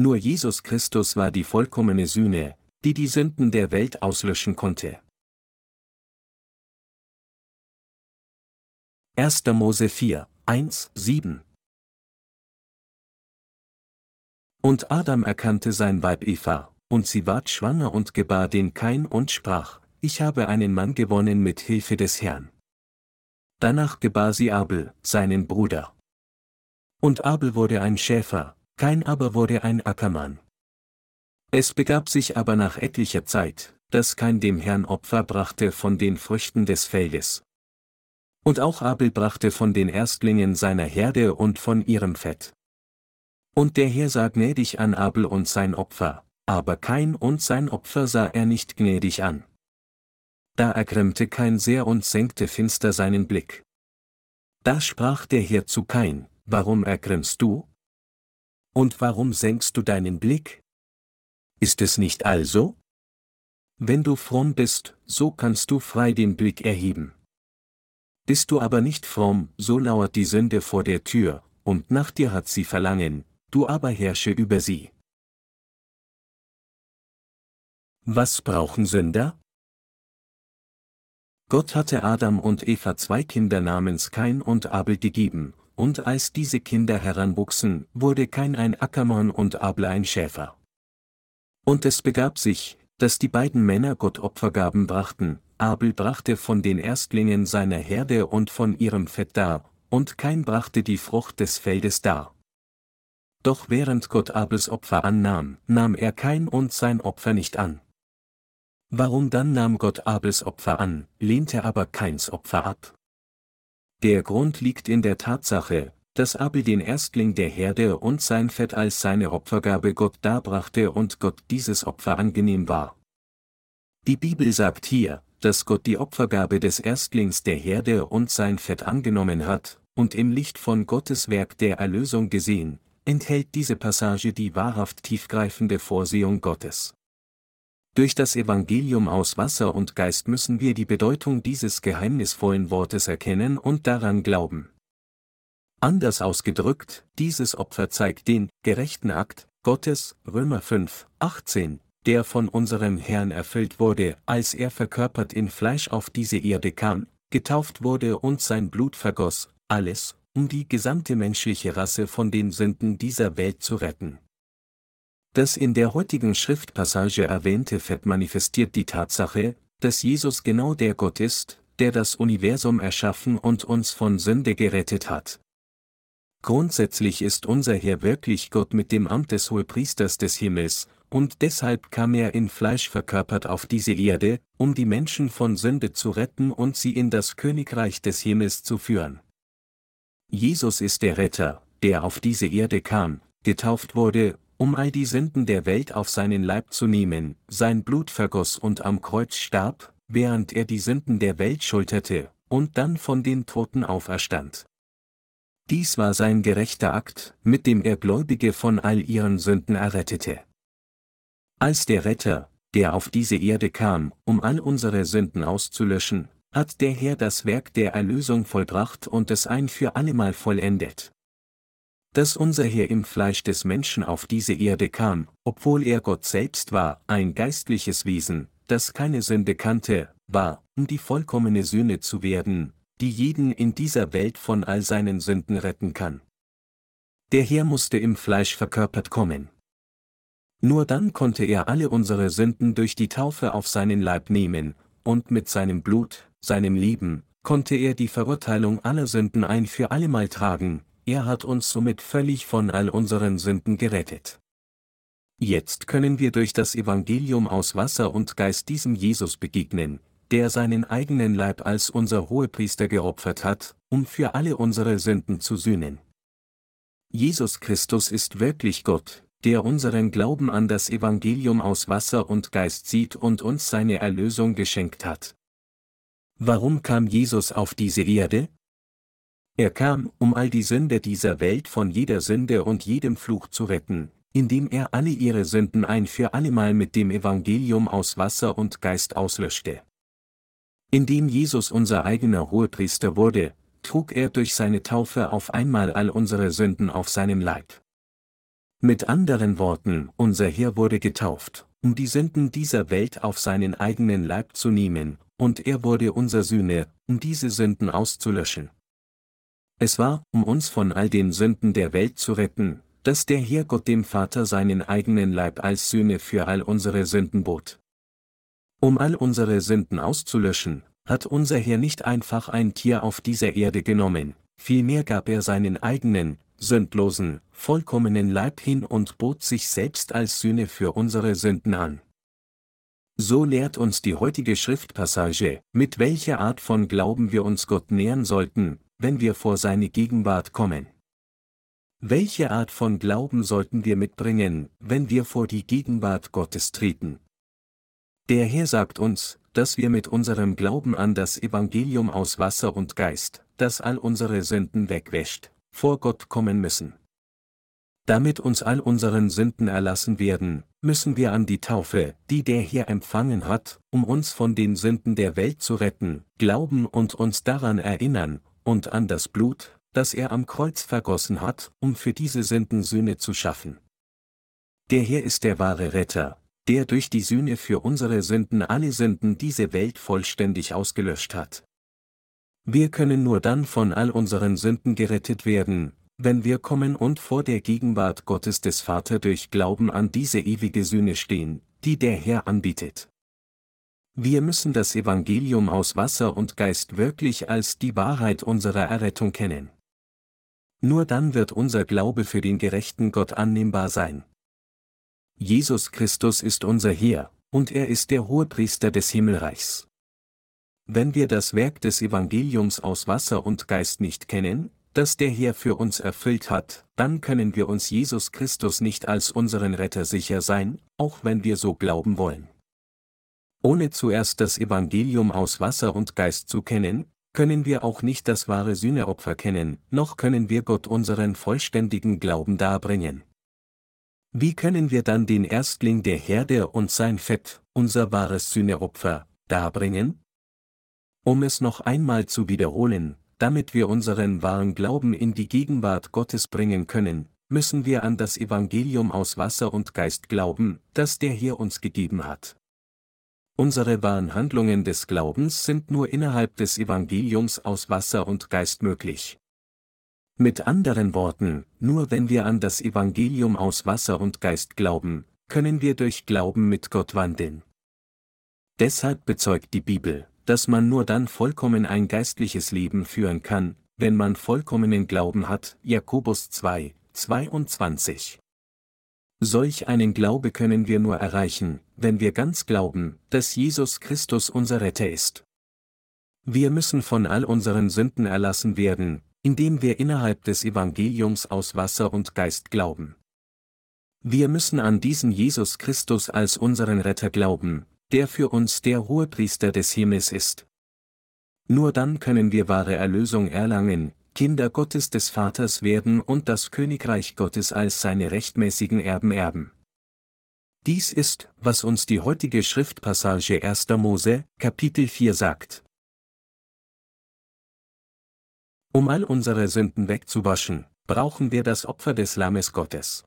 Nur Jesus Christus war die vollkommene Sühne, die die Sünden der Welt auslöschen konnte. 1. Mose 4, 1, 7 Und Adam erkannte sein Weib Eva, und sie ward schwanger und gebar den Kain und sprach, ich habe einen Mann gewonnen mit Hilfe des Herrn. Danach gebar sie Abel, seinen Bruder. Und Abel wurde ein Schäfer, Kain aber wurde ein Ackermann. Es begab sich aber nach etlicher Zeit, dass Kain dem Herrn Opfer brachte von den Früchten des Feldes. Und auch Abel brachte von den Erstlingen seiner Herde und von ihrem Fett. Und der Herr sah gnädig an Abel und sein Opfer, aber Kain und sein Opfer sah er nicht gnädig an. Da ergrimmte Kain sehr und senkte finster seinen Blick. Da sprach der Herr zu Kain, Warum ergrimmst du? Und warum senkst du deinen Blick? Ist es nicht also? Wenn du fromm bist, so kannst du frei den Blick erheben. Bist du aber nicht fromm, so lauert die Sünde vor der Tür, und nach dir hat sie Verlangen, du aber herrsche über sie. Was brauchen Sünder? Gott hatte Adam und Eva zwei Kinder namens Kain und Abel gegeben, und als diese Kinder heranwuchsen, wurde Kain ein Ackermann und Abel ein Schäfer. Und es begab sich, dass die beiden Männer Gott Opfergaben brachten, Abel brachte von den Erstlingen seiner Herde und von ihrem Fett dar, und Kain brachte die Frucht des Feldes dar. Doch während Gott Abels Opfer annahm, nahm er Kain und sein Opfer nicht an. Warum dann nahm Gott Abels Opfer an, lehnte aber Kains Opfer ab? Der Grund liegt in der Tatsache, dass Abel den Erstling der Herde und sein Fett als seine Opfergabe Gott darbrachte und Gott dieses Opfer angenehm war. Die Bibel sagt hier, dass Gott die Opfergabe des Erstlings der Herde und sein Fett angenommen hat, und im Licht von Gottes Werk der Erlösung gesehen, enthält diese Passage die wahrhaft tiefgreifende Vorsehung Gottes. Durch das Evangelium aus Wasser und Geist müssen wir die Bedeutung dieses geheimnisvollen Wortes erkennen und daran glauben. Anders ausgedrückt, dieses Opfer zeigt den gerechten Akt Gottes, Römer 5, 18, der von unserem Herrn erfüllt wurde, als er verkörpert in Fleisch auf diese Erde kam, getauft wurde und sein Blut vergoss, alles, um die gesamte menschliche Rasse von den Sünden dieser Welt zu retten. Das in der heutigen Schriftpassage erwähnte Fett manifestiert die Tatsache, dass Jesus genau der Gott ist, der das Universum erschaffen und uns von Sünde gerettet hat. Grundsätzlich ist unser Herr wirklich Gott mit dem Amt des Hohepriesters des Himmels, und deshalb kam er in Fleisch verkörpert auf diese Erde, um die Menschen von Sünde zu retten und sie in das Königreich des Himmels zu führen. Jesus ist der Retter, der auf diese Erde kam, getauft wurde, um all die Sünden der Welt auf seinen Leib zu nehmen, sein Blut vergoss und am Kreuz starb, während er die Sünden der Welt schulterte, und dann von den Toten auferstand. Dies war sein gerechter Akt, mit dem er Gläubige von all ihren Sünden errettete. Als der Retter, der auf diese Erde kam, um all unsere Sünden auszulöschen, hat der Herr das Werk der Erlösung vollbracht und es ein für allemal vollendet dass unser Herr im Fleisch des Menschen auf diese Erde kam, obwohl er Gott selbst war, ein geistliches Wesen, das keine Sünde kannte, war, um die vollkommene Sühne zu werden, die jeden in dieser Welt von all seinen Sünden retten kann. Der Herr musste im Fleisch verkörpert kommen. Nur dann konnte er alle unsere Sünden durch die Taufe auf seinen Leib nehmen, und mit seinem Blut, seinem Leben, konnte er die Verurteilung aller Sünden ein für allemal tragen, er hat uns somit völlig von all unseren Sünden gerettet. Jetzt können wir durch das Evangelium aus Wasser und Geist diesem Jesus begegnen, der seinen eigenen Leib als unser Hohepriester geopfert hat, um für alle unsere Sünden zu sühnen. Jesus Christus ist wirklich Gott, der unseren Glauben an das Evangelium aus Wasser und Geist sieht und uns seine Erlösung geschenkt hat. Warum kam Jesus auf diese Erde? Er kam, um all die Sünde dieser Welt von jeder Sünde und jedem Fluch zu retten, indem er alle ihre Sünden ein für allemal mit dem Evangelium aus Wasser und Geist auslöschte. Indem Jesus unser eigener Hohepriester wurde, trug er durch seine Taufe auf einmal all unsere Sünden auf seinem Leib. Mit anderen Worten, unser Herr wurde getauft, um die Sünden dieser Welt auf seinen eigenen Leib zu nehmen, und er wurde unser Sühne, um diese Sünden auszulöschen. Es war, um uns von all den Sünden der Welt zu retten, dass der Herr Gott dem Vater seinen eigenen Leib als Sühne für all unsere Sünden bot. Um all unsere Sünden auszulöschen, hat unser Herr nicht einfach ein Tier auf dieser Erde genommen, vielmehr gab er seinen eigenen, sündlosen, vollkommenen Leib hin und bot sich selbst als Sühne für unsere Sünden an. So lehrt uns die heutige Schriftpassage, mit welcher Art von Glauben wir uns Gott nähern sollten, wenn wir vor seine Gegenwart kommen. Welche Art von Glauben sollten wir mitbringen, wenn wir vor die Gegenwart Gottes treten? Der Herr sagt uns, dass wir mit unserem Glauben an das Evangelium aus Wasser und Geist, das all unsere Sünden wegwäscht, vor Gott kommen müssen. Damit uns all unseren Sünden erlassen werden, müssen wir an die Taufe, die der Herr empfangen hat, um uns von den Sünden der Welt zu retten, glauben und uns daran erinnern, und an das Blut, das er am Kreuz vergossen hat, um für diese Sünden Sühne zu schaffen. Der Herr ist der wahre Retter, der durch die Sühne für unsere Sünden alle Sünden diese Welt vollständig ausgelöscht hat. Wir können nur dann von all unseren Sünden gerettet werden, wenn wir kommen und vor der Gegenwart Gottes des Vater durch Glauben an diese ewige Sühne stehen, die der Herr anbietet. Wir müssen das Evangelium aus Wasser und Geist wirklich als die Wahrheit unserer Errettung kennen. Nur dann wird unser Glaube für den gerechten Gott annehmbar sein. Jesus Christus ist unser Herr, und er ist der Hohepriester des Himmelreichs. Wenn wir das Werk des Evangeliums aus Wasser und Geist nicht kennen, das der Herr für uns erfüllt hat, dann können wir uns Jesus Christus nicht als unseren Retter sicher sein, auch wenn wir so glauben wollen. Ohne zuerst das Evangelium aus Wasser und Geist zu kennen, können wir auch nicht das wahre Sühneopfer kennen, noch können wir Gott unseren vollständigen Glauben darbringen. Wie können wir dann den Erstling der Herde und sein Fett, unser wahres Sühneopfer, darbringen? Um es noch einmal zu wiederholen, damit wir unseren wahren Glauben in die Gegenwart Gottes bringen können, müssen wir an das Evangelium aus Wasser und Geist glauben, das der Herr uns gegeben hat. Unsere wahren Handlungen des Glaubens sind nur innerhalb des Evangeliums aus Wasser und Geist möglich. Mit anderen Worten, nur wenn wir an das Evangelium aus Wasser und Geist glauben, können wir durch Glauben mit Gott wandeln. Deshalb bezeugt die Bibel, dass man nur dann vollkommen ein geistliches Leben führen kann, wenn man vollkommenen Glauben hat, Jakobus 2, 22. Solch einen Glaube können wir nur erreichen, wenn wir ganz glauben, dass Jesus Christus unser Retter ist. Wir müssen von all unseren Sünden erlassen werden, indem wir innerhalb des Evangeliums aus Wasser und Geist glauben. Wir müssen an diesen Jesus Christus als unseren Retter glauben, der für uns der Hohepriester des Himmels ist. Nur dann können wir wahre Erlösung erlangen, Kinder Gottes des Vaters werden und das Königreich Gottes als seine rechtmäßigen Erben erben. Dies ist, was uns die heutige Schriftpassage 1. Mose, Kapitel 4 sagt. Um all unsere Sünden wegzuwaschen, brauchen wir das Opfer des Lammes Gottes.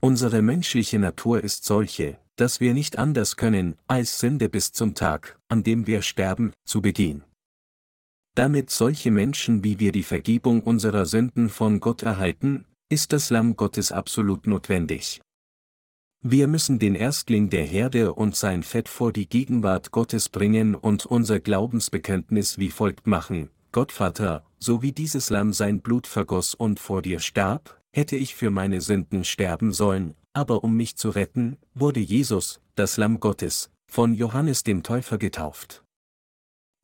Unsere menschliche Natur ist solche, dass wir nicht anders können, als Sünde bis zum Tag, an dem wir sterben, zu begehen. Damit solche Menschen wie wir die Vergebung unserer Sünden von Gott erhalten, ist das Lamm Gottes absolut notwendig. Wir müssen den Erstling der Herde und sein Fett vor die Gegenwart Gottes bringen und unser Glaubensbekenntnis wie folgt machen, Gottvater, so wie dieses Lamm sein Blut vergoss und vor dir starb, hätte ich für meine Sünden sterben sollen, aber um mich zu retten, wurde Jesus, das Lamm Gottes, von Johannes dem Täufer getauft.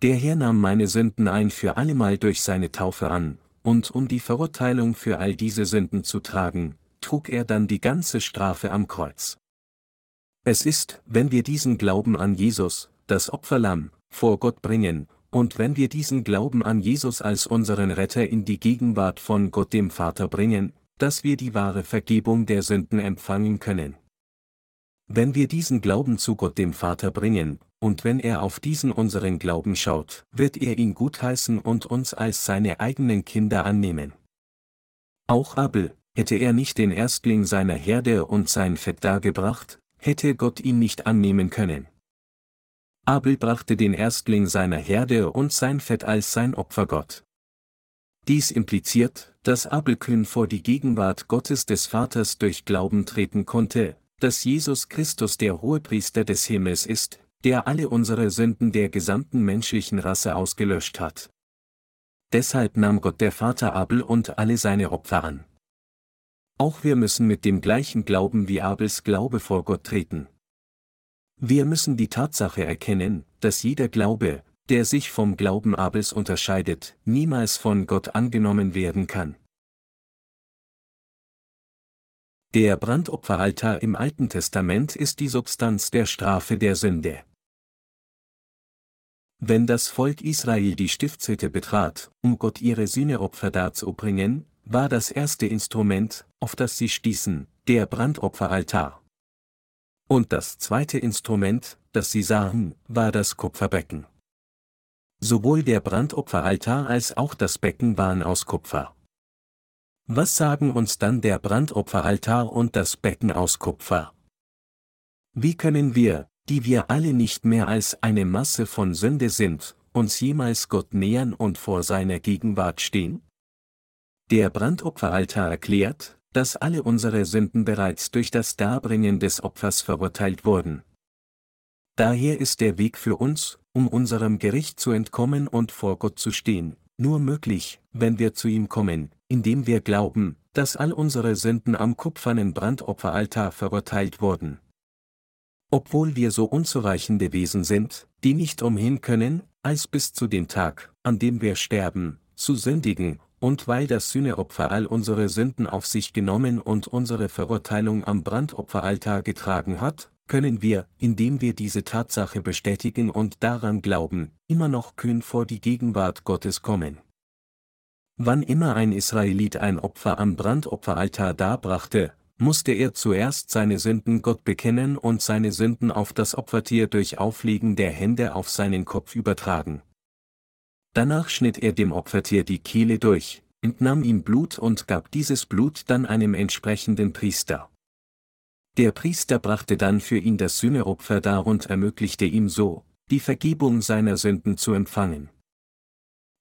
Der Herr nahm meine Sünden ein für allemal durch seine Taufe an, und um die Verurteilung für all diese Sünden zu tragen, trug er dann die ganze Strafe am Kreuz. Es ist, wenn wir diesen Glauben an Jesus, das Opferlamm, vor Gott bringen, und wenn wir diesen Glauben an Jesus als unseren Retter in die Gegenwart von Gott dem Vater bringen, dass wir die wahre Vergebung der Sünden empfangen können. Wenn wir diesen Glauben zu Gott dem Vater bringen, und wenn er auf diesen unseren Glauben schaut, wird er ihn gutheißen und uns als seine eigenen Kinder annehmen. Auch Abel, hätte er nicht den Erstling seiner Herde und sein Fett dargebracht, hätte Gott ihn nicht annehmen können. Abel brachte den Erstling seiner Herde und sein Fett als sein Opfer Gott. Dies impliziert, dass Abel kühn vor die Gegenwart Gottes des Vaters durch Glauben treten konnte, dass Jesus Christus der Hohepriester des Himmels ist, der alle unsere Sünden der gesamten menschlichen Rasse ausgelöscht hat. Deshalb nahm Gott der Vater Abel und alle seine Opfer an. Auch wir müssen mit dem gleichen Glauben wie Abels Glaube vor Gott treten. Wir müssen die Tatsache erkennen, dass jeder Glaube, der sich vom Glauben Abels unterscheidet, niemals von Gott angenommen werden kann. Der Brandopferaltar im Alten Testament ist die Substanz der Strafe der Sünde. Wenn das Volk Israel die Stiftshütte betrat, um Gott ihre Sühneopfer darzubringen, war das erste Instrument, auf das sie stießen, der Brandopferaltar. Und das zweite Instrument, das sie sahen, war das Kupferbecken. Sowohl der Brandopferaltar als auch das Becken waren aus Kupfer. Was sagen uns dann der Brandopferaltar und das Becken aus Kupfer? Wie können wir, die wir alle nicht mehr als eine Masse von Sünde sind, uns jemals Gott nähern und vor seiner Gegenwart stehen? Der Brandopferaltar erklärt, dass alle unsere Sünden bereits durch das Darbringen des Opfers verurteilt wurden. Daher ist der Weg für uns, um unserem Gericht zu entkommen und vor Gott zu stehen, nur möglich, wenn wir zu ihm kommen, indem wir glauben, dass all unsere Sünden am kupfernen Brandopferaltar verurteilt wurden. Obwohl wir so unzureichende Wesen sind, die nicht umhin können, als bis zu dem Tag, an dem wir sterben, zu sündigen und weil das Sühneopfer all unsere Sünden auf sich genommen und unsere Verurteilung am Brandopferaltar getragen hat, können wir, indem wir diese Tatsache bestätigen und daran glauben, immer noch kühn vor die Gegenwart Gottes kommen. Wann immer ein Israelit ein Opfer am Brandopferaltar darbrachte, musste er zuerst seine Sünden Gott bekennen und seine Sünden auf das Opfertier durch Auflegen der Hände auf seinen Kopf übertragen. Danach schnitt er dem Opfertier die Kehle durch, entnahm ihm Blut und gab dieses Blut dann einem entsprechenden Priester. Der Priester brachte dann für ihn das Sühneopfer dar und ermöglichte ihm so, die Vergebung seiner Sünden zu empfangen.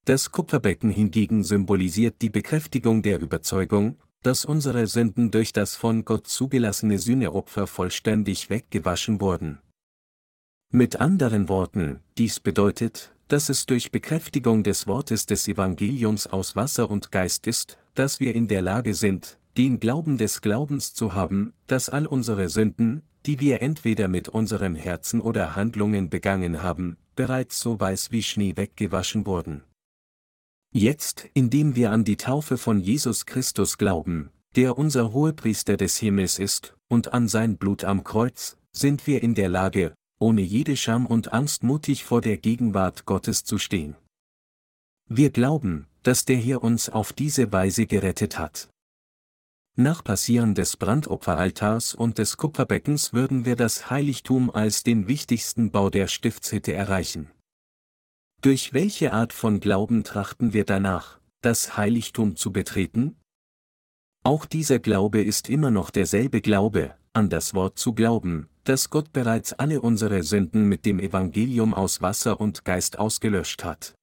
Das Kupferbecken hingegen symbolisiert die Bekräftigung der Überzeugung, dass unsere Sünden durch das von Gott zugelassene Sühneopfer vollständig weggewaschen wurden. Mit anderen Worten, dies bedeutet, dass es durch Bekräftigung des Wortes des Evangeliums aus Wasser und Geist ist, dass wir in der Lage sind, den Glauben des Glaubens zu haben, dass all unsere Sünden, die wir entweder mit unserem Herzen oder Handlungen begangen haben, bereits so weiß wie Schnee weggewaschen wurden. Jetzt, indem wir an die Taufe von Jesus Christus glauben, der unser Hohepriester des Himmels ist, und an sein Blut am Kreuz, sind wir in der Lage, ohne jede Scham und Angst mutig vor der Gegenwart Gottes zu stehen. Wir glauben, dass der hier uns auf diese Weise gerettet hat. Nach Passieren des Brandopferaltars und des Kupferbeckens würden wir das Heiligtum als den wichtigsten Bau der Stiftshütte erreichen. Durch welche Art von Glauben trachten wir danach, das Heiligtum zu betreten? Auch dieser Glaube ist immer noch derselbe Glaube, an das Wort zu glauben, dass Gott bereits alle unsere Sünden mit dem Evangelium aus Wasser und Geist ausgelöscht hat.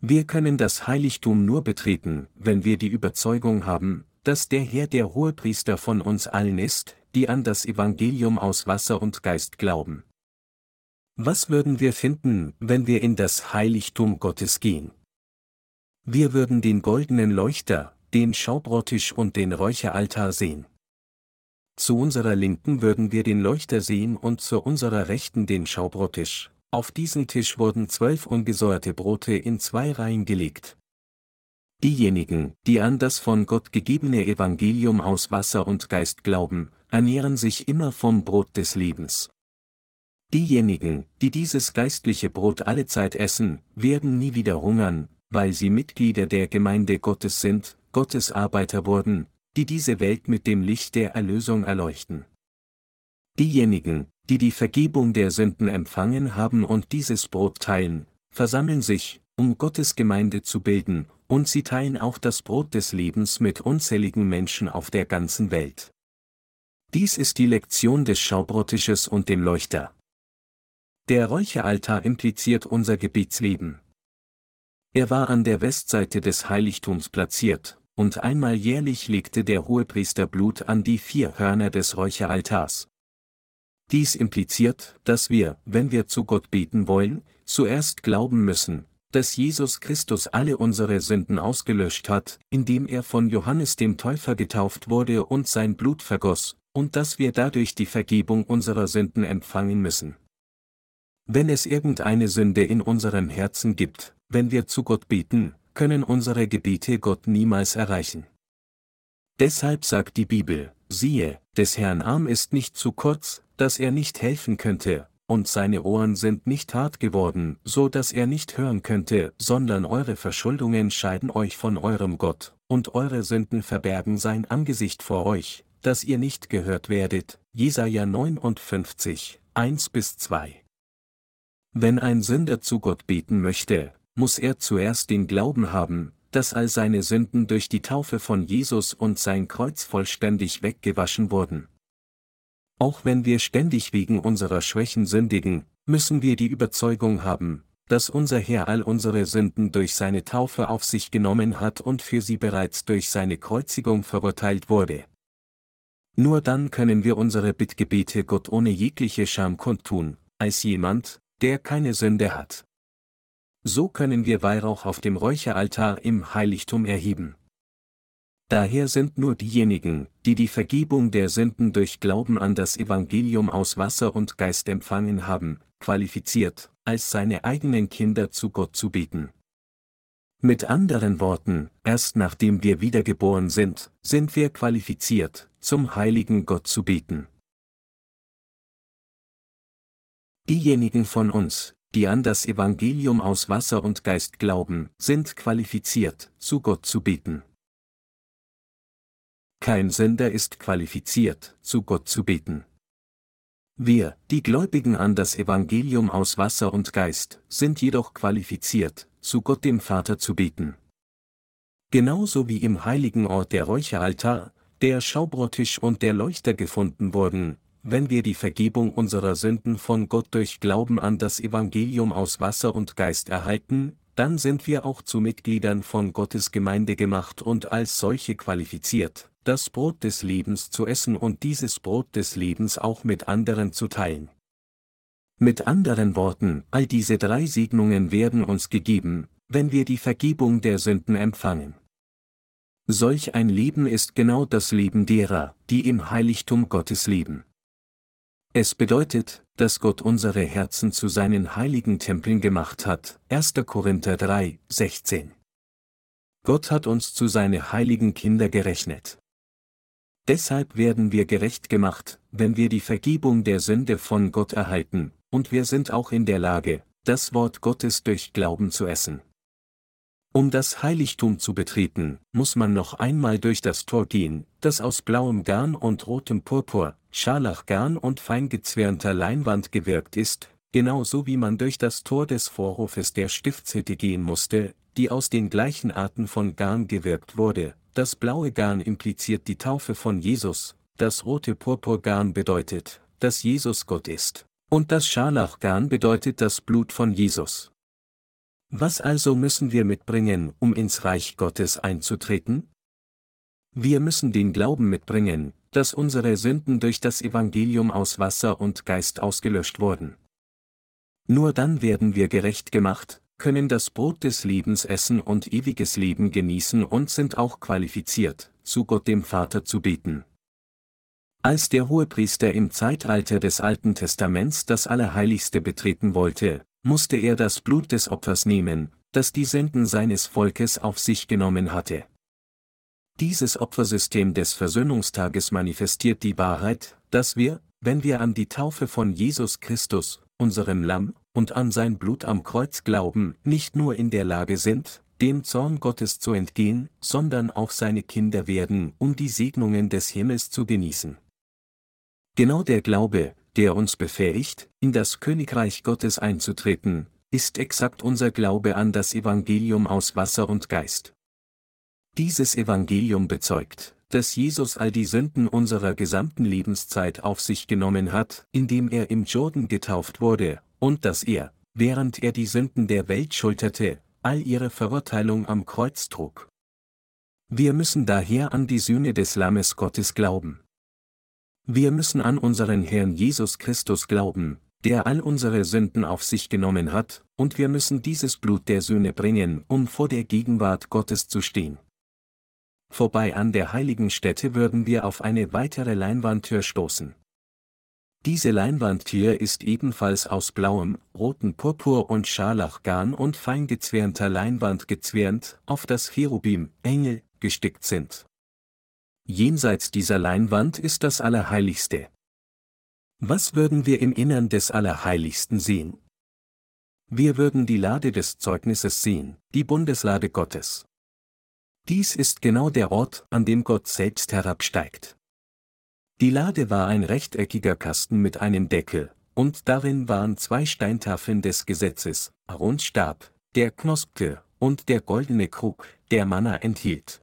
Wir können das Heiligtum nur betreten, wenn wir die Überzeugung haben, dass der Herr der Hohepriester von uns allen ist, die an das Evangelium aus Wasser und Geist glauben. Was würden wir finden, wenn wir in das Heiligtum Gottes gehen? Wir würden den goldenen Leuchter, den Schaubrottisch und den Räucheraltar sehen. Zu unserer Linken würden wir den Leuchter sehen und zu unserer Rechten den Schaubrottisch. Auf diesen Tisch wurden zwölf ungesäuerte Brote in zwei Reihen gelegt. Diejenigen, die an das von Gott gegebene Evangelium aus Wasser und Geist glauben, ernähren sich immer vom Brot des Lebens. Diejenigen, die dieses geistliche Brot allezeit essen, werden nie wieder hungern, weil sie Mitglieder der Gemeinde Gottes sind, Gottes Arbeiter wurden, die diese Welt mit dem Licht der Erlösung erleuchten. Diejenigen, die die Vergebung der Sünden empfangen haben und dieses Brot teilen, versammeln sich, um Gottes Gemeinde zu bilden, und sie teilen auch das Brot des Lebens mit unzähligen Menschen auf der ganzen Welt. Dies ist die Lektion des Schaubrotisches und dem Leuchter. Der Räucheraltar impliziert unser Gebetsleben. Er war an der Westseite des Heiligtums platziert, und einmal jährlich legte der Hohepriester Blut an die vier Hörner des Räucheraltars. Dies impliziert, dass wir, wenn wir zu Gott beten wollen, zuerst glauben müssen, dass Jesus Christus alle unsere Sünden ausgelöscht hat, indem er von Johannes dem Täufer getauft wurde und sein Blut vergoss, und dass wir dadurch die Vergebung unserer Sünden empfangen müssen. Wenn es irgendeine Sünde in unserem Herzen gibt, wenn wir zu Gott beten, können unsere Gebete Gott niemals erreichen. Deshalb sagt die Bibel, siehe, des Herrn Arm ist nicht zu kurz, dass er nicht helfen könnte, und seine Ohren sind nicht hart geworden, so dass er nicht hören könnte, sondern eure Verschuldungen scheiden euch von eurem Gott, und eure Sünden verbergen sein Angesicht vor euch, dass ihr nicht gehört werdet. Jesaja 59, 1 bis 2. Wenn ein Sünder zu Gott beten möchte, muss er zuerst den Glauben haben, dass all seine Sünden durch die Taufe von Jesus und sein Kreuz vollständig weggewaschen wurden. Auch wenn wir ständig wegen unserer Schwächen sündigen, müssen wir die Überzeugung haben, dass unser Herr all unsere Sünden durch seine Taufe auf sich genommen hat und für sie bereits durch seine Kreuzigung verurteilt wurde. Nur dann können wir unsere Bittgebete Gott ohne jegliche Scham kundtun, als jemand, der keine Sünde hat. So können wir Weihrauch auf dem Räucheraltar im Heiligtum erheben. Daher sind nur diejenigen, die die Vergebung der Sünden durch Glauben an das Evangelium aus Wasser und Geist empfangen haben, qualifiziert, als seine eigenen Kinder zu Gott zu beten. Mit anderen Worten, erst nachdem wir wiedergeboren sind, sind wir qualifiziert, zum heiligen Gott zu beten. Diejenigen von uns, die an das Evangelium aus Wasser und Geist glauben, sind qualifiziert, zu Gott zu beten. Kein Sünder ist qualifiziert, zu Gott zu beten. Wir, die Gläubigen an das Evangelium aus Wasser und Geist, sind jedoch qualifiziert, zu Gott dem Vater zu beten. Genauso wie im heiligen Ort der Räucheraltar, der Schaubrottisch und der Leuchter gefunden wurden, wenn wir die Vergebung unserer Sünden von Gott durch Glauben an das Evangelium aus Wasser und Geist erhalten, dann sind wir auch zu Mitgliedern von Gottes Gemeinde gemacht und als solche qualifiziert, das Brot des Lebens zu essen und dieses Brot des Lebens auch mit anderen zu teilen. Mit anderen Worten, all diese drei Segnungen werden uns gegeben, wenn wir die Vergebung der Sünden empfangen. Solch ein Leben ist genau das Leben derer, die im Heiligtum Gottes leben. Es bedeutet, dass Gott unsere Herzen zu seinen heiligen Tempeln gemacht hat. 1. Korinther 3, 16. Gott hat uns zu seine heiligen Kinder gerechnet. Deshalb werden wir gerecht gemacht, wenn wir die Vergebung der Sünde von Gott erhalten, und wir sind auch in der Lage, das Wort Gottes durch Glauben zu essen. Um das Heiligtum zu betreten, muss man noch einmal durch das Tor gehen, das aus blauem Garn und rotem Purpur, Scharlachgarn und feingezwirnter Leinwand gewirkt ist, genauso wie man durch das Tor des Vorhofes der Stiftshütte gehen musste, die aus den gleichen Arten von Garn gewirkt wurde. Das blaue Garn impliziert die Taufe von Jesus, das rote Purpurgarn bedeutet, dass Jesus Gott ist, und das Scharlachgarn bedeutet das Blut von Jesus. Was also müssen wir mitbringen, um ins Reich Gottes einzutreten? Wir müssen den Glauben mitbringen, dass unsere Sünden durch das Evangelium aus Wasser und Geist ausgelöscht wurden. Nur dann werden wir gerecht gemacht, können das Brot des Lebens essen und ewiges Leben genießen und sind auch qualifiziert, zu Gott dem Vater zu beten. Als der Hohepriester im Zeitalter des Alten Testaments das Allerheiligste betreten wollte, musste er das Blut des Opfers nehmen, das die Sünden seines Volkes auf sich genommen hatte. Dieses Opfersystem des Versöhnungstages manifestiert die Wahrheit, dass wir, wenn wir an die Taufe von Jesus Christus, unserem Lamm, und an sein Blut am Kreuz glauben, nicht nur in der Lage sind, dem Zorn Gottes zu entgehen, sondern auch seine Kinder werden, um die Segnungen des Himmels zu genießen. Genau der Glaube, der uns befähigt, in das Königreich Gottes einzutreten, ist exakt unser Glaube an das Evangelium aus Wasser und Geist, Dieses Evangelium bezeugt, dass Jesus all die Sünden unserer gesamten Lebenszeit auf sich genommen hat, indem er im Jordan getauft wurde, und dass er, während er die Sünden der Welt schulterte, all ihre Verurteilung am Kreuz trug. Wir müssen daher an die Sühne des Lammes Gottes glauben. Wir müssen an unseren Herrn Jesus Christus glauben, der all unsere Sünden auf sich genommen hat, und wir müssen dieses Blut der Sühne bringen, um vor der Gegenwart Gottes zu stehen. Vorbei an der heiligen Stätte würden wir auf eine weitere Leinwandtür stoßen. Diese Leinwandtür ist ebenfalls aus blauem, roten Purpur und Scharlachgarn und fein gezwirnter Leinwand gezwirnt, auf das Cherubim, Engel, gestickt sind. Jenseits dieser Leinwand ist das Allerheiligste. Was würden wir im Innern des Allerheiligsten sehen? Wir würden die Lade des Zeugnisses sehen, die Bundeslade Gottes. Dies ist genau der Ort, an dem Gott selbst herabsteigt. Die Lade war ein rechteckiger Kasten mit einem Deckel, und darin waren zwei Steintafeln des Gesetzes, Aarons Stab, der knospte, und der goldene Krug, der Manna enthielt.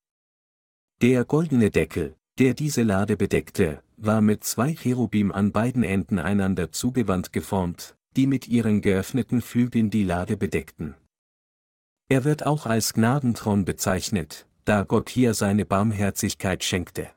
Der goldene Deckel, der diese Lade bedeckte, war mit zwei Cherubim an beiden Enden einander zugewandt geformt, die mit ihren geöffneten Flügeln die Lade bedeckten. Er wird auch als Gnadenthron bezeichnet, da Gott hier seine Barmherzigkeit schenkte.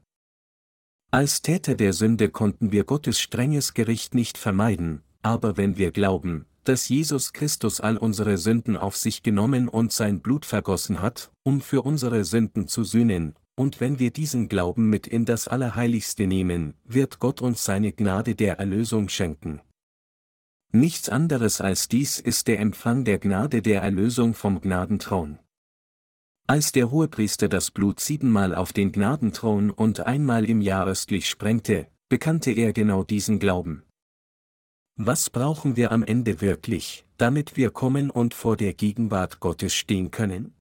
Als Täter der Sünde konnten wir Gottes strenges Gericht nicht vermeiden, aber wenn wir glauben, dass Jesus Christus all unsere Sünden auf sich genommen und sein Blut vergossen hat, um für unsere Sünden zu sühnen, und wenn wir diesen Glauben mit in das Allerheiligste nehmen, wird Gott uns seine Gnade der Erlösung schenken. Nichts anderes als dies ist der Empfang der Gnade der Erlösung vom Gnadenthron. Als der Hohepriester das Blut siebenmal auf den Gnadenthron und einmal im Jahr östlich sprengte, bekannte er genau diesen Glauben. Was brauchen wir am Ende wirklich, damit wir kommen und vor der Gegenwart Gottes stehen können?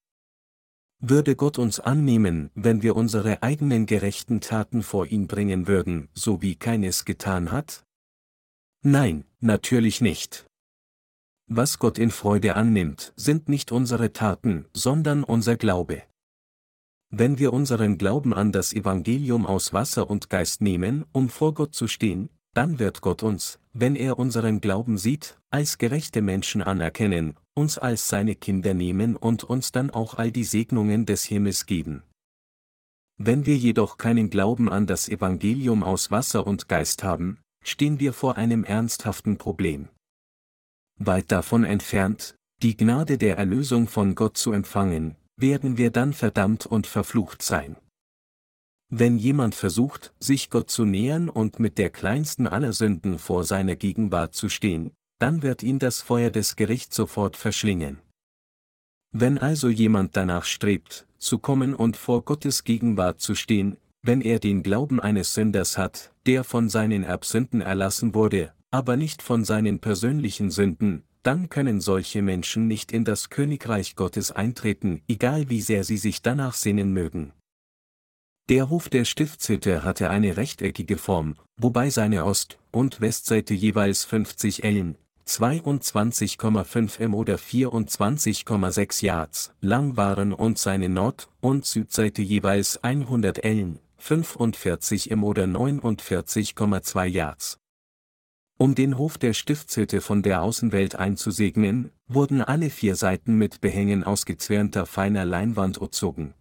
Würde Gott uns annehmen, wenn wir unsere eigenen gerechten Taten vor ihn bringen würden, so wie keines getan hat? Nein, natürlich nicht. Was Gott in Freude annimmt, sind nicht unsere Taten, sondern unser Glaube. Wenn wir unseren Glauben an das Evangelium aus Wasser und Geist nehmen, um vor Gott zu stehen, dann wird Gott uns, wenn er unseren Glauben sieht, als gerechte Menschen anerkennen, uns als seine Kinder nehmen und uns dann auch all die Segnungen des Himmels geben. Wenn wir jedoch keinen Glauben an das Evangelium aus Wasser und Geist haben, stehen wir vor einem ernsthaften Problem. Weit davon entfernt, die Gnade der Erlösung von Gott zu empfangen, werden wir dann verdammt und verflucht sein. Wenn jemand versucht, sich Gott zu nähern und mit der kleinsten aller Sünden vor seiner Gegenwart zu stehen, dann wird ihn das Feuer des Gerichts sofort verschlingen. Wenn also jemand danach strebt, zu kommen und vor Gottes Gegenwart zu stehen, wenn er den Glauben eines Sünders hat, der von seinen Erbsünden erlassen wurde, aber nicht von seinen persönlichen Sünden, dann können solche Menschen nicht in das Königreich Gottes eintreten, egal wie sehr sie sich danach sehnen mögen. Der Hof der Stiftshütte hatte eine rechteckige Form, wobei seine Ost- und Westseite jeweils 50 Ellen, 22,5 m oder 24,6 Yards lang waren und seine Nord- und Südseite jeweils 100 Ellen, 45 m oder 49,2 Yards. Um den Hof der Stiftshütte von der Außenwelt einzusegnen, wurden alle vier Seiten mit Behängen aus gezwirnter feiner Leinwand umzogen.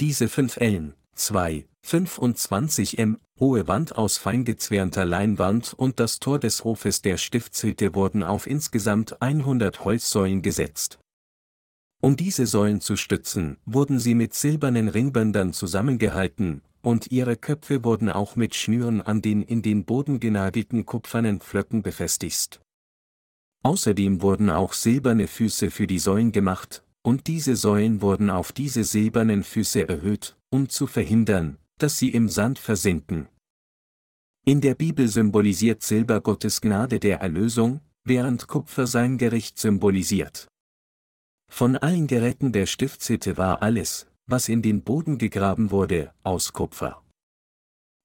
Diese 5 Ellen, 2, 25 m, hohe Wand aus feingezwirnter Leinwand und das Tor des Hofes der Stiftshütte wurden auf insgesamt 100 Holzsäulen gesetzt. Um diese Säulen zu stützen, wurden sie mit silbernen Ringbändern zusammengehalten, und ihre Köpfe wurden auch mit Schnüren an den in den Boden genagelten kupfernen Pflöcken befestigt. Außerdem wurden auch silberne Füße für die Säulen gemacht, und diese Säulen wurden auf diese silbernen Füße erhöht, um zu verhindern, dass sie im Sand versinken. In der Bibel symbolisiert Silber Gottes Gnade der Erlösung, während Kupfer sein Gericht symbolisiert. Von allen Geräten der Stiftshütte war alles, was in den Boden gegraben wurde, aus Kupfer.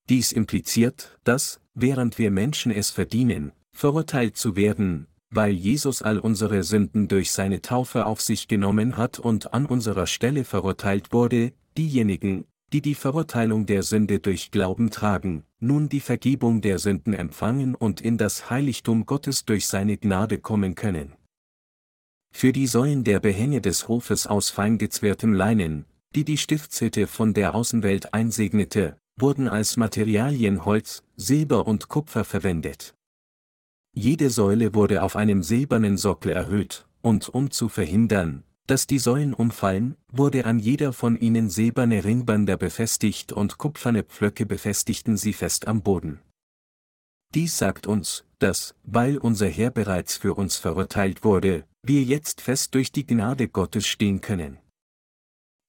Dies impliziert, dass, während wir Menschen es verdienen, verurteilt zu werden, weil Jesus all unsere Sünden durch seine Taufe auf sich genommen hat und an unserer Stelle verurteilt wurde, diejenigen, die die Verurteilung der Sünde durch Glauben tragen, nun die Vergebung der Sünden empfangen und in das Heiligtum Gottes durch seine Gnade kommen können. Für die Säulen der Behänge des Hofes aus feingezwirrtem Leinen, die die Stiftshütte von der Außenwelt einsegnete, wurden als Materialien Holz, Silber und Kupfer verwendet. Jede Säule wurde auf einem silbernen Sockel erhöht, und um zu verhindern, dass die Säulen umfallen, wurde an jeder von ihnen silberne Ringbänder befestigt und kupferne Pflöcke befestigten sie fest am Boden. Dies sagt uns, dass, weil unser Herr bereits für uns verurteilt wurde, wir jetzt fest durch die Gnade Gottes stehen können.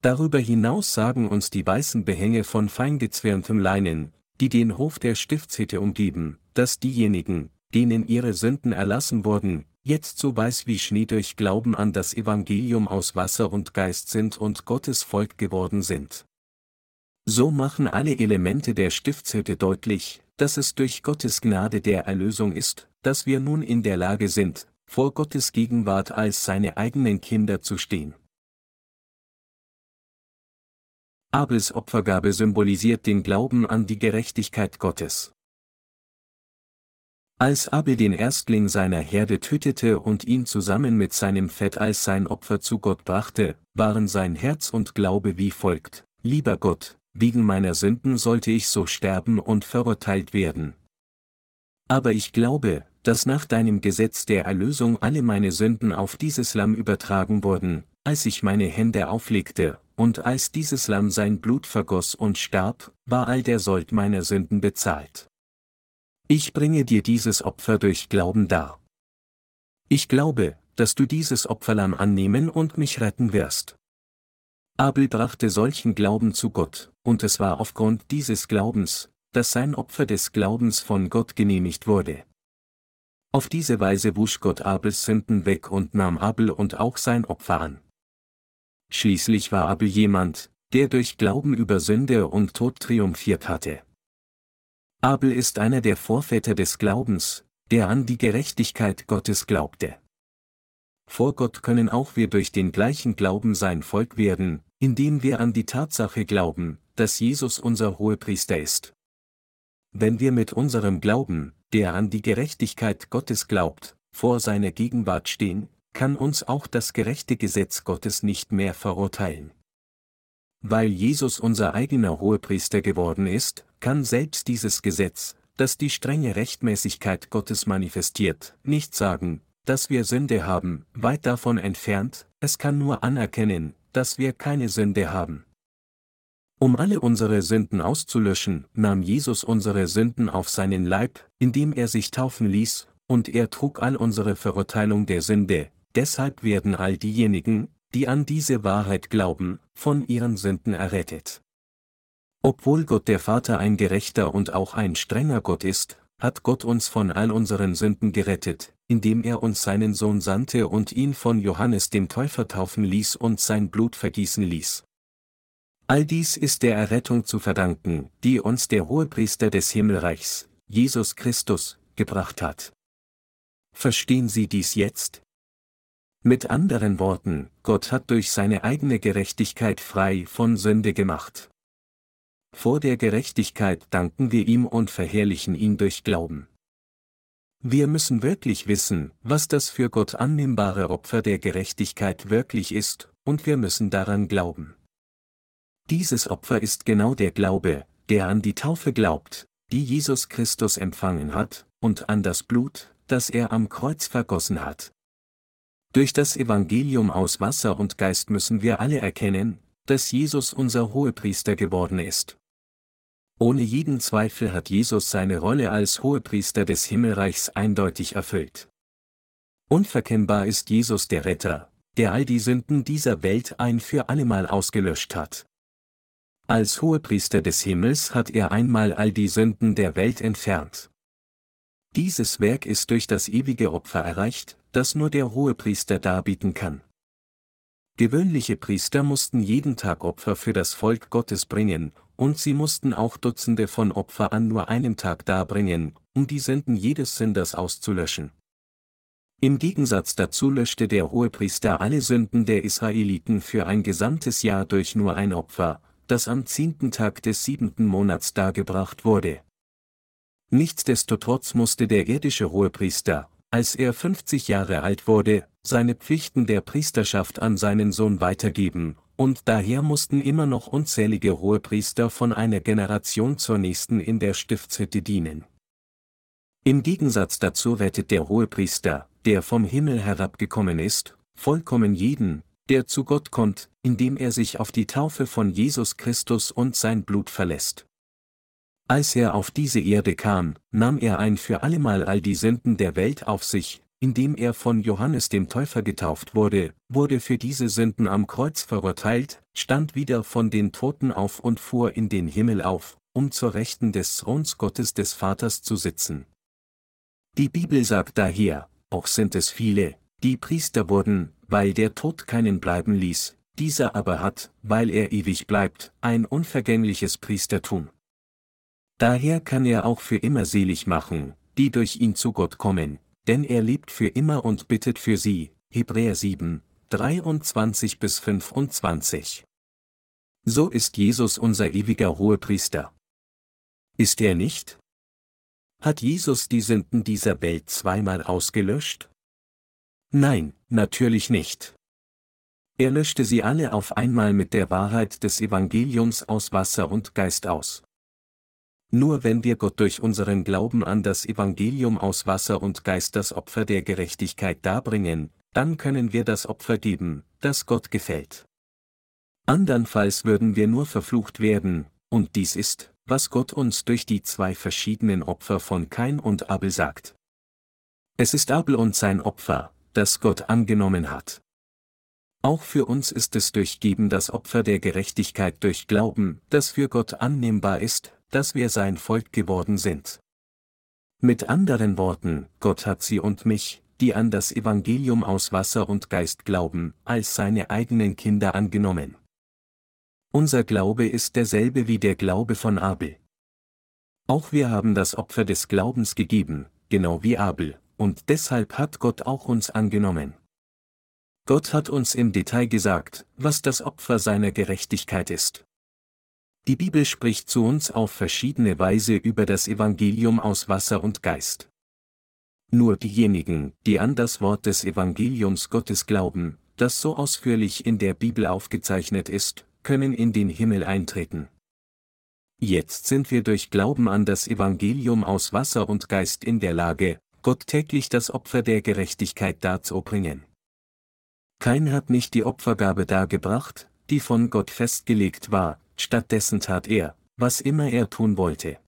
Darüber hinaus sagen uns die weißen Behänge von feingezwirntem Leinen, die den Hof der Stiftshütte umgeben, dass diejenigen, denen ihre Sünden erlassen wurden, jetzt so weiß wie Schnee durch Glauben an das Evangelium aus Wasser und Geist sind und Gottes Volk geworden sind. So machen alle Elemente der Stiftshütte deutlich, dass es durch Gottes Gnade der Erlösung ist, dass wir nun in der Lage sind, vor Gottes Gegenwart als seine eigenen Kinder zu stehen. Abels Opfergabe symbolisiert den Glauben an die Gerechtigkeit Gottes. Als Abel den Erstling seiner Herde tötete und ihn zusammen mit seinem Fett als sein Opfer zu Gott brachte, waren sein Herz und Glaube wie folgt, Lieber Gott, wegen meiner Sünden sollte ich so sterben und verurteilt werden. Aber ich glaube, dass nach deinem Gesetz der Erlösung alle meine Sünden auf dieses Lamm übertragen wurden, als ich meine Hände auflegte, und als dieses Lamm sein Blut vergoss und starb, war all der Sold meiner Sünden bezahlt. Ich bringe dir dieses Opfer durch Glauben dar. Ich glaube, dass du dieses Opferlamm annehmen und mich retten wirst. Abel brachte solchen Glauben zu Gott, und es war aufgrund dieses Glaubens, dass sein Opfer des Glaubens von Gott genehmigt wurde. Auf diese Weise wusch Gott Abels Sünden weg und nahm Abel und auch sein Opfer an. Schließlich war Abel jemand, der durch Glauben über Sünde und Tod triumphiert hatte. Abel ist einer der Vorväter des Glaubens, der an die Gerechtigkeit Gottes glaubte. Vor Gott können auch wir durch den gleichen Glauben sein Volk werden, indem wir an die Tatsache glauben, dass Jesus unser Hohepriester ist. Wenn wir mit unserem Glauben, der an die Gerechtigkeit Gottes glaubt, vor seiner Gegenwart stehen, kann uns auch das gerechte Gesetz Gottes nicht mehr verurteilen. Weil Jesus unser eigener Hohepriester geworden ist, kann selbst dieses Gesetz, das die strenge Rechtmäßigkeit Gottes manifestiert, nicht sagen, dass wir Sünde haben, weit davon entfernt, es kann nur anerkennen, dass wir keine Sünde haben. Um alle unsere Sünden auszulöschen, nahm Jesus unsere Sünden auf seinen Leib, indem er sich taufen ließ, und er trug all unsere Verurteilung der Sünde, deshalb werden all diejenigen, die an diese Wahrheit glauben, von ihren Sünden errettet. Obwohl Gott der Vater ein gerechter und auch ein strenger Gott ist, hat Gott uns von all unseren Sünden gerettet, indem er uns seinen Sohn sandte und ihn von Johannes dem Täufer taufen ließ und sein Blut vergießen ließ. All dies ist der Errettung zu verdanken, die uns der Hohepriester des Himmelreichs, Jesus Christus, gebracht hat. Verstehen Sie dies jetzt? Mit anderen Worten, Gott hat durch seine eigene Gerechtigkeit frei von Sünde gemacht. Vor der Gerechtigkeit danken wir ihm und verherrlichen ihn durch Glauben. Wir müssen wirklich wissen, was das für Gott annehmbare Opfer der Gerechtigkeit wirklich ist, und wir müssen daran glauben. Dieses Opfer ist genau der Glaube, der an die Taufe glaubt, die Jesus Christus empfangen hat, und an das Blut, das er am Kreuz vergossen hat. Durch das Evangelium aus Wasser und Geist müssen wir alle erkennen, dass Jesus unser Hohepriester geworden ist. Ohne jeden Zweifel hat Jesus seine Rolle als Hohepriester des Himmelreichs eindeutig erfüllt. Unverkennbar ist Jesus der Retter, der all die Sünden dieser Welt ein für allemal ausgelöscht hat. Als Hohepriester des Himmels hat er einmal all die Sünden der Welt entfernt. Dieses Werk ist durch das ewige Opfer erreicht, das nur der Hohepriester darbieten kann. Gewöhnliche Priester mussten jeden Tag Opfer für das Volk Gottes bringen, und sie mussten auch Dutzende von Opfer an nur einem Tag darbringen, um die Sünden jedes Sünders auszulöschen. Im Gegensatz dazu löschte der Hohepriester alle Sünden der Israeliten für ein gesamtes Jahr durch nur ein Opfer, das am zehnten Tag des siebenten Monats dargebracht wurde. Nichtsdestotrotz musste der irdische Hohepriester, als er 50 Jahre alt wurde, seine Pflichten der Priesterschaft an seinen Sohn weitergeben, und daher mussten immer noch unzählige Hohepriester von einer Generation zur nächsten in der Stiftshütte dienen. Im Gegensatz dazu rettet der Hohepriester, der vom Himmel herabgekommen ist, vollkommen jeden, der zu Gott kommt, indem er sich auf die Taufe von Jesus Christus und sein Blut verlässt. Als er auf diese Erde kam, nahm er ein für allemal all die Sünden der Welt auf sich, indem er von Johannes dem Täufer getauft wurde, wurde für diese Sünden am Kreuz verurteilt, stand wieder von den Toten auf und fuhr in den Himmel auf, um zur Rechten des Throns Gottes des Vaters zu sitzen. Die Bibel sagt daher, auch sind es viele, die Priester wurden, weil der Tod keinen bleiben ließ, dieser aber hat, weil er ewig bleibt, ein unvergängliches Priestertum. Daher kann er auch für immer selig machen, die durch ihn zu Gott kommen, denn er lebt für immer und bittet für sie. Hebräer 7, 23 bis 25. So ist Jesus unser ewiger Hohepriester. Ist er nicht? Hat Jesus die Sünden dieser Welt zweimal ausgelöscht? Nein, natürlich nicht. Er löschte sie alle auf einmal mit der Wahrheit des Evangeliums aus Wasser und Geist aus. Nur wenn wir Gott durch unseren Glauben an das Evangelium aus Wasser und Geist das Opfer der Gerechtigkeit darbringen, dann können wir das Opfer geben, das Gott gefällt. Andernfalls würden wir nur verflucht werden, und dies ist, was Gott uns durch die zwei verschiedenen Opfer von Kain und Abel sagt. Es ist Abel und sein Opfer, das Gott angenommen hat. Auch für uns ist es durch Geben das Opfer der Gerechtigkeit durch Glauben, das für Gott annehmbar ist, dass wir sein Volk geworden sind. Mit anderen Worten, Gott hat sie und mich, die an das Evangelium aus Wasser und Geist glauben, als seine eigenen Kinder angenommen. Unser Glaube ist derselbe wie der Glaube von Abel. Auch wir haben das Opfer des Glaubens gegeben, genau wie Abel, und deshalb hat Gott auch uns angenommen. Gott hat uns im Detail gesagt, was das Opfer seiner Gerechtigkeit ist. Die Bibel spricht zu uns auf verschiedene Weise über das Evangelium aus Wasser und Geist. Nur diejenigen, die an das Wort des Evangeliums Gottes glauben, das so ausführlich in der Bibel aufgezeichnet ist, können in den Himmel eintreten. Jetzt sind wir durch Glauben an das Evangelium aus Wasser und Geist in der Lage, Gott täglich das Opfer der Gerechtigkeit darzubringen. Kein hat nicht die Opfergabe dargebracht, die von Gott festgelegt war, stattdessen tat er, was immer er tun wollte.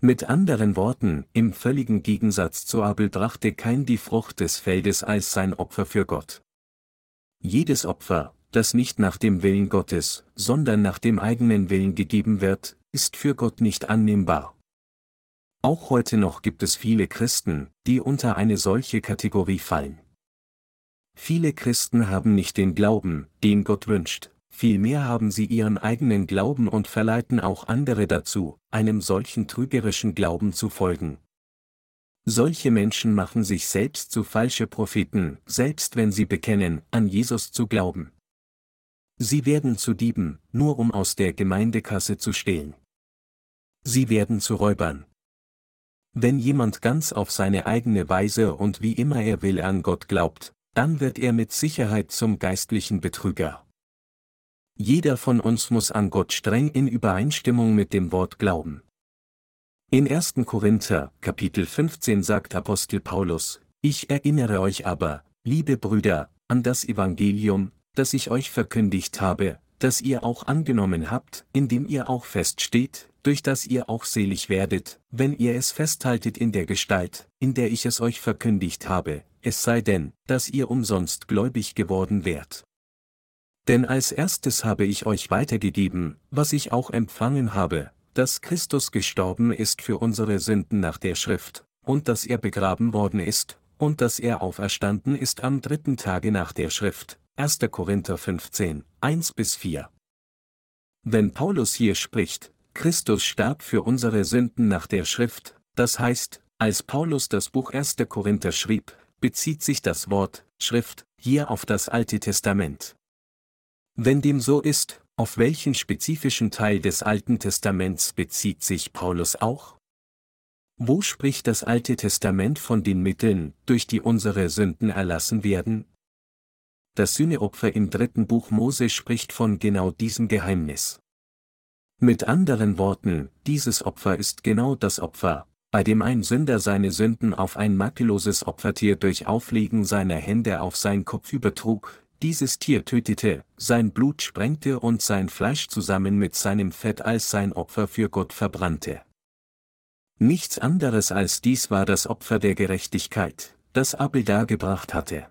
Mit anderen Worten, im völligen Gegensatz zu Abel brachte kein die Frucht des Feldes als sein Opfer für Gott. Jedes Opfer, das nicht nach dem Willen Gottes, sondern nach dem eigenen Willen gegeben wird, ist für Gott nicht annehmbar. Auch heute noch gibt es viele Christen, die unter eine solche Kategorie fallen. Viele Christen haben nicht den Glauben, den Gott wünscht, vielmehr haben sie ihren eigenen Glauben und verleiten auch andere dazu, einem solchen trügerischen Glauben zu folgen. Solche Menschen machen sich selbst zu falsche Propheten, selbst wenn sie bekennen, an Jesus zu glauben. Sie werden zu Dieben, nur um aus der Gemeindekasse zu stehlen. Sie werden zu Räubern, wenn jemand ganz auf seine eigene Weise und wie immer er will an Gott glaubt, dann wird er mit Sicherheit zum geistlichen Betrüger. Jeder von uns muss an Gott streng in Übereinstimmung mit dem Wort glauben. In 1. Korinther, Kapitel 15 sagt Apostel Paulus, Ich erinnere euch aber, liebe Brüder, an das Evangelium, das ich euch verkündigt habe, das ihr auch angenommen habt, indem ihr auch feststeht, durch das ihr auch selig werdet, wenn ihr es festhaltet in der Gestalt, in der ich es euch verkündigt habe, es sei denn, dass ihr umsonst gläubig geworden wärt. Denn als erstes habe ich euch weitergegeben, was ich auch empfangen habe, dass Christus gestorben ist für unsere Sünden nach der Schrift, und dass er begraben worden ist, und dass er auferstanden ist am dritten Tage nach der Schrift. 1. Korinther 15, 1 bis 4. Wenn Paulus hier spricht, Christus starb für unsere Sünden nach der Schrift, das heißt, als Paulus das Buch 1. Korinther schrieb, bezieht sich das Wort Schrift hier auf das Alte Testament. Wenn dem so ist, auf welchen spezifischen Teil des Alten Testaments bezieht sich Paulus auch? Wo spricht das Alte Testament von den Mitteln, durch die unsere Sünden erlassen werden? Das Sühneopfer im dritten Buch Mose spricht von genau diesem Geheimnis. Mit anderen Worten, dieses Opfer ist genau das Opfer, bei dem ein Sünder seine Sünden auf ein makelloses Opfertier durch Auflegen seiner Hände auf sein Kopf übertrug, dieses Tier tötete, sein Blut sprengte und sein Fleisch zusammen mit seinem Fett als sein Opfer für Gott verbrannte. Nichts anderes als dies war das Opfer der Gerechtigkeit, das Abel dargebracht hatte.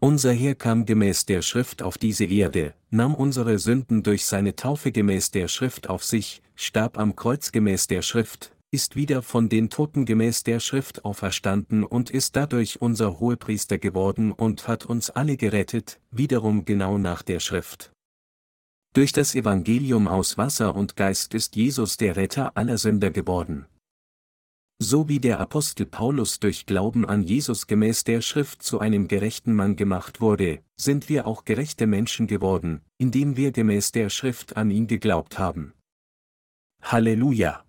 Unser Herr kam gemäß der Schrift auf diese Erde, nahm unsere Sünden durch seine Taufe gemäß der Schrift auf sich, starb am Kreuz gemäß der Schrift, ist wieder von den Toten gemäß der Schrift auferstanden und ist dadurch unser Hohepriester geworden und hat uns alle gerettet, wiederum genau nach der Schrift. Durch das Evangelium aus Wasser und Geist ist Jesus der Retter aller Sünder geworden. So wie der Apostel Paulus durch Glauben an Jesus gemäß der Schrift zu einem gerechten Mann gemacht wurde, sind wir auch gerechte Menschen geworden, indem wir gemäß der Schrift an ihn geglaubt haben. Halleluja!